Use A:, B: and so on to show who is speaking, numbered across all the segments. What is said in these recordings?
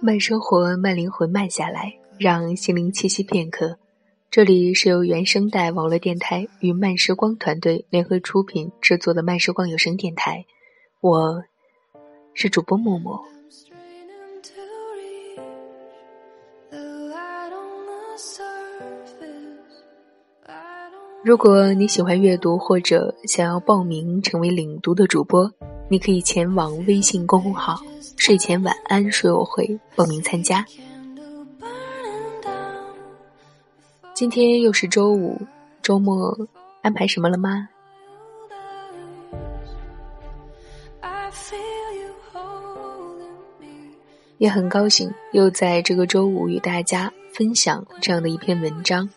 A: 慢生活，慢灵魂，慢下来，让心灵栖息片刻。这里是由原声带网络电台与慢时光团队联合出品制作的慢时光有声电台，我是主播默默。如果你喜欢阅读或者想要报名成为领读的主播，你可以前往微信公众号。睡前晚安睡友会报名参加。今天又是周五，周末安排什么了吗？也很高兴又在这个周五与大家分享这样的一篇文章，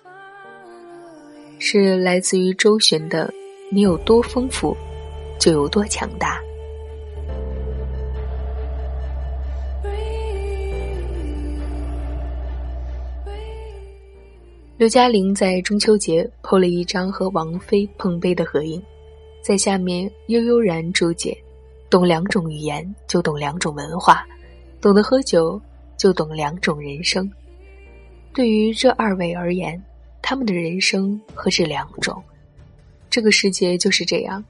A: 是来自于周璇的“你有多丰富，就有多强大”。刘嘉玲在中秋节 PO 了一张和王菲碰杯的合影，在下面悠悠然注解：“懂两种语言，就懂两种文化；懂得喝酒，就懂两种人生。”对于这二位而言，他们的人生何止两种？这个世界就是这样，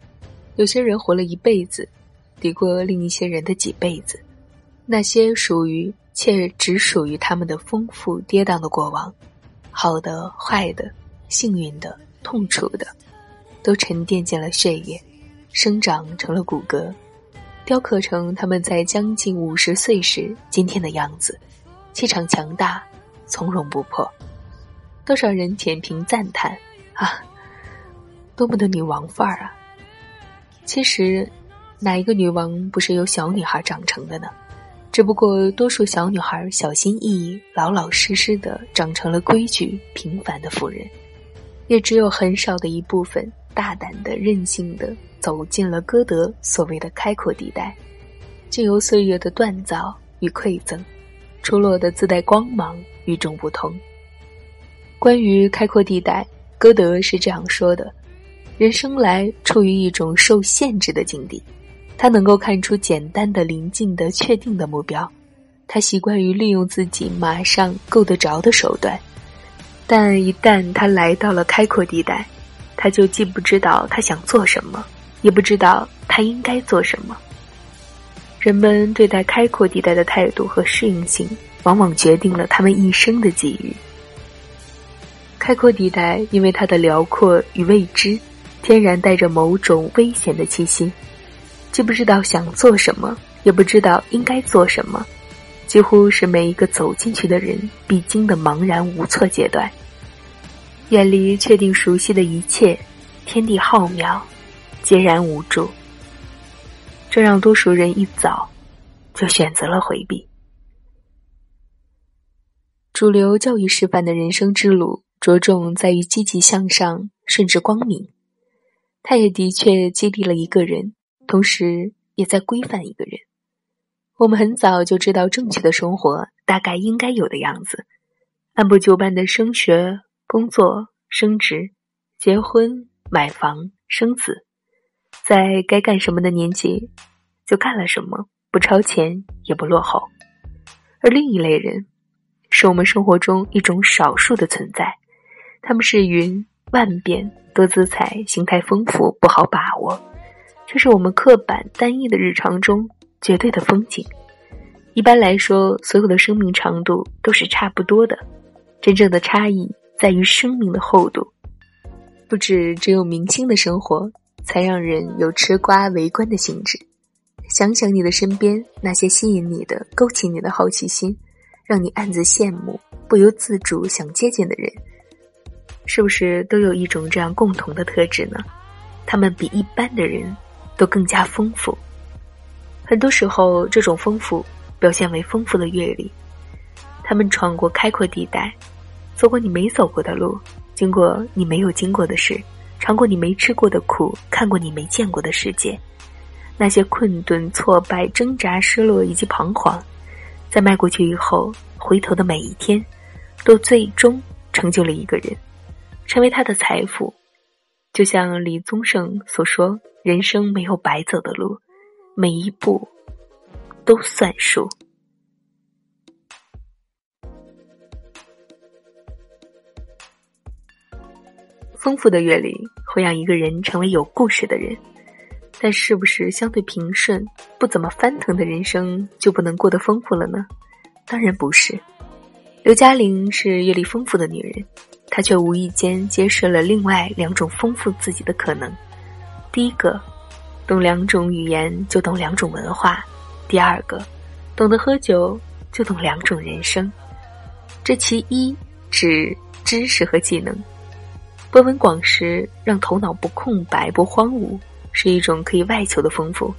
A: 有些人活了一辈子，抵过另一些人的几辈子。那些属于且只属于他们的丰富跌宕的过往。好的、坏的、幸运的、痛楚的，都沉淀进了血液，生长成了骨骼，雕刻成他们在将近五十岁时今天的样子，气场强大，从容不迫。多少人舔屏赞叹啊，多么的女王范儿啊！其实，哪一个女王不是由小女孩长成的呢？只不过，多数小女孩小心翼翼、老老实实的长成了规矩、平凡的妇人，也只有很少的一部分大胆的、任性的走进了歌德所谓的开阔地带，经由岁月的锻造与馈赠，出落的自带光芒、与众不同。关于开阔地带，歌德是这样说的：人生来处于一种受限制的境地。他能够看出简单的、临近的、确定的目标，他习惯于利用自己马上够得着的手段，但一旦他来到了开阔地带，他就既不知道他想做什么，也不知道他应该做什么。人们对待开阔地带的态度和适应性，往往决定了他们一生的际遇。开阔地带因为它的辽阔与未知，天然带着某种危险的气息。既不知道想做什么，也不知道应该做什么，几乎是每一个走进去的人必经的茫然无措阶段。远离确定熟悉的一切，天地浩渺，孑然无助。这让多数人一早就选择了回避。主流教育示范的人生之路，着重在于积极向上，甚至光明。它也的确激励了一个人。同时，也在规范一个人。我们很早就知道正确的生活大概应该有的样子，按部就班的升学、工作、升职、结婚、买房、生子，在该干什么的年纪就干了什么，不超前也不落后。而另一类人，是我们生活中一种少数的存在，他们是云，万变多姿彩，形态丰富，不好把握。这是我们刻板单一的日常中绝对的风景。一般来说，所有的生命长度都是差不多的，真正的差异在于生命的厚度。不止只有明星的生活才让人有吃瓜围观的兴致。想想你的身边那些吸引你的、勾起你的好奇心，让你暗自羡慕、不由自主想接近的人，是不是都有一种这样共同的特质呢？他们比一般的人。都更加丰富。很多时候，这种丰富表现为丰富的阅历。他们闯过开阔地带，走过你没走过的路，经过你没有经过的事，尝过你没吃过的苦，看过你没见过的世界。那些困顿、挫败、挣扎、失落以及彷徨，在迈过去以后，回头的每一天，都最终成就了一个人，成为他的财富。就像李宗盛所说人生没有白走的路每一步都算数。丰富的阅历会让一个人成为有故事的人但是不是相对平顺不怎么翻腾的人生就不能过得丰富了呢？当然不是。刘嘉玲是阅历丰富的女人他却无意间揭示了另外两种丰富自己的可能。第一个，懂两种语言就懂两种文化；第二个，懂得喝酒就懂两种人生。这其一指知识和技能。博闻广识，让头脑不空白不荒芜，是一种可以外求的丰富。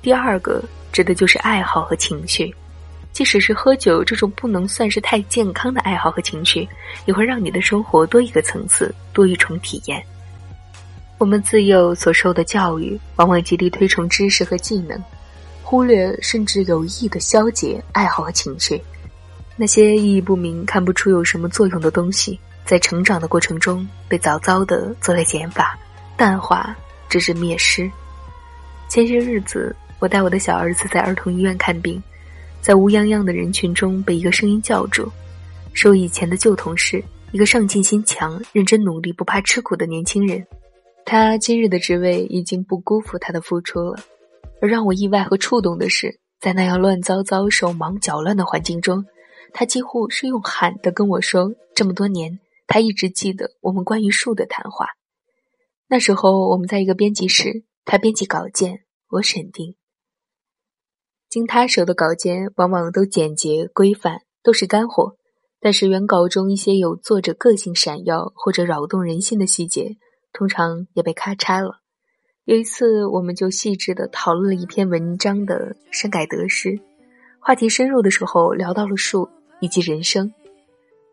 A: 第二个指的就是爱好和情绪，即使是喝酒这种不能算是太健康的爱好和情趣，也会让你的生活多一个层次，多一重体验。我们自幼所受的教育，往往极力推崇知识和技能，忽略甚至有意的消解爱好和情趣。那些意义不明、看不出有什么作用的东西。在成长的过程中，被早早的做了减法、淡化，直至灭失。前些日子，我带我的小儿子在儿童医院看病，在乌泱泱的人群中，被一个声音叫住，是我以前的旧同事，一个上进心强、认真努力、不怕吃苦的年轻人。他今日的职位已经不辜负他的付出了。而让我意外和触动的是，在那样乱糟糟、手忙脚乱的环境中，他几乎是用喊的跟我说：“这么多年。”他一直记得我们关于树的谈话。那时候我们在一个编辑室，他编辑稿件，我审定。经他手的稿件往往都简洁规范，都是干货。但是原稿中一些有作者个性闪耀或者扰动人心的细节，通常也被咔嚓了。有一次，我们就细致的讨论了一篇文章的删改得失，话题深入的时候聊到了树以及人生。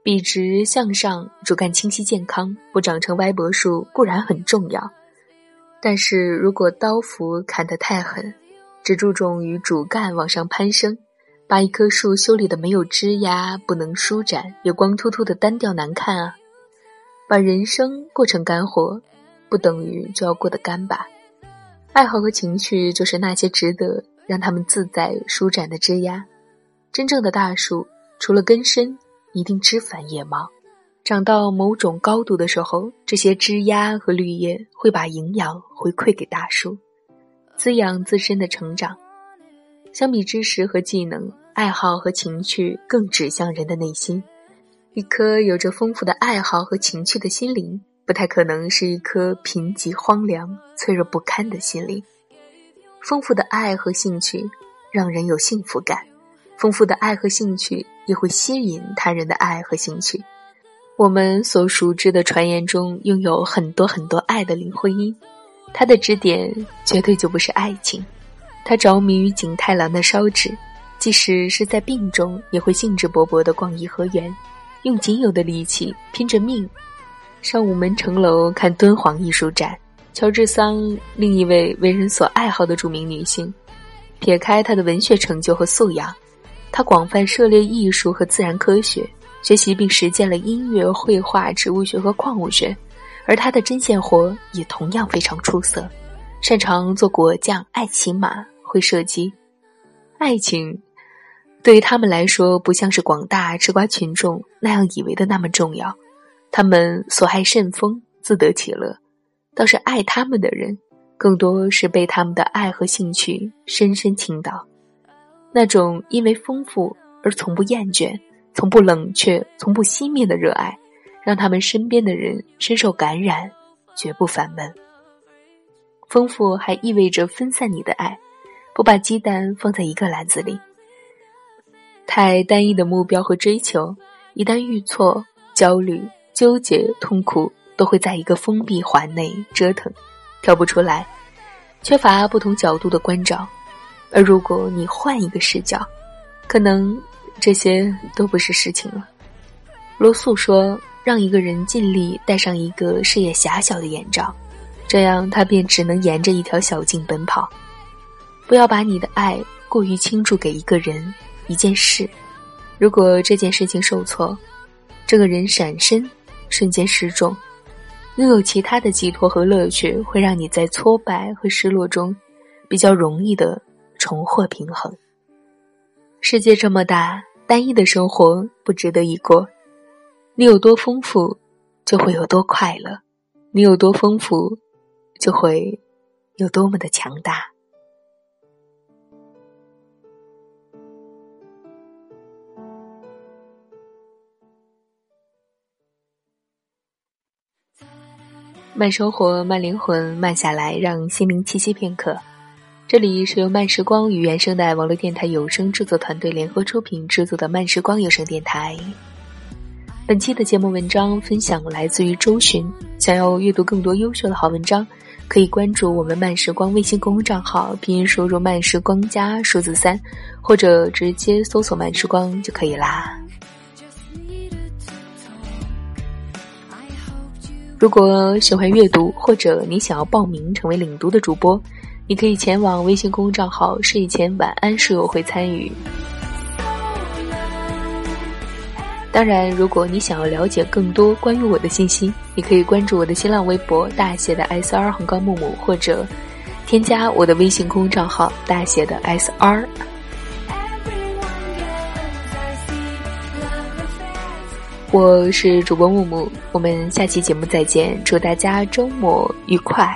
A: 笔直向上，主干清晰健康，不长成歪脖树固然很重要，但是如果刀斧砍得太狠，只注重于主干往上攀升，把一棵树修理的没有枝丫，不能舒展，也光秃秃的单调难看啊！把人生过成干活，不等于就要过得干巴。爱好和情趣就是那些值得让他们自在舒展的枝丫。真正的大树，除了根深。一定枝繁叶茂，长到某种高度的时候，这些枝丫和绿叶会把营养回馈给大树，滋养自身的成长。相比知识和技能，爱好和情趣更指向人的内心。一颗有着丰富的爱好和情趣的心灵，不太可能是一颗贫瘠荒凉、脆弱不堪的心灵。丰富的爱和兴趣，让人有幸福感。丰富的爱和兴趣也会吸引他人的爱和兴趣。我们所熟知的传言中，拥有很多很多爱的林徽因，她的支点绝对就不是爱情。她着迷于景太郎的烧纸，即使是在病中，也会兴致勃勃地逛颐和园，用仅有的力气拼着命上午门城楼看敦煌艺术展。乔治桑，另一位为人所爱好的著名女性，撇开她的文学成就和素养。她广泛涉猎艺术和自然科学，学习并实践了音乐、绘画、植物学和矿物学，而他的针线活也同样非常出色，擅长做果酱、爱骑马、会射击。爱情对于他们来说，不像是广大吃瓜群众那样以为的那么重要，他们所爱甚丰，自得其乐；倒是爱他们的人，更多是被他们的爱和兴趣深深倾倒。那种因为丰富而从不厌倦、从不冷却、从不熄灭的热爱，让他们身边的人深受感染，绝不反问。丰富还意味着分散你的爱，不把鸡蛋放在一个篮子里。太单一的目标和追求，一旦遇错，焦虑、纠结、痛苦都会在一个封闭环内折腾，跳不出来，缺乏不同角度的关照。而如果你换一个视角，可能这些都不是事情了。罗素说：“让一个人尽力戴上一个视野狭小的眼罩，这样他便只能沿着一条小径奔跑。不要把你的爱过于倾注给一个人、一件事。如果这件事情受挫，这个人闪身，瞬间失重，拥有其他的寄托和乐趣，会让你在挫败和失落中比较容易的。”重获平衡。世界这么大，单一的生活不值得一过。你有多丰富，就会有多快乐。你有多丰富，就会有多么的强大。慢生活，慢灵魂，慢下来，让心灵栖息片刻。这里是由慢时光与原声带网络电台有声制作团队联合出品制作的慢时光有声电台。本期的节目文章分享来自于周巡。想要阅读更多优秀的好文章，可以关注我们慢时光微信公众账号，拼音输入“慢时光”加数字三，或者直接搜索“慢时光”就可以啦。如果喜欢阅读，或者你想要报名成为领读的主播，你可以前往微信公众账号“睡前晚安书友会”参与。当然，如果你想要了解更多关于我的信息，你可以关注我的新浪微博大写的 S R 横杠木木，或者添加我的微信公众账号大写的 S R。我是主播木木，我们下期节目再见，祝大家周末愉快。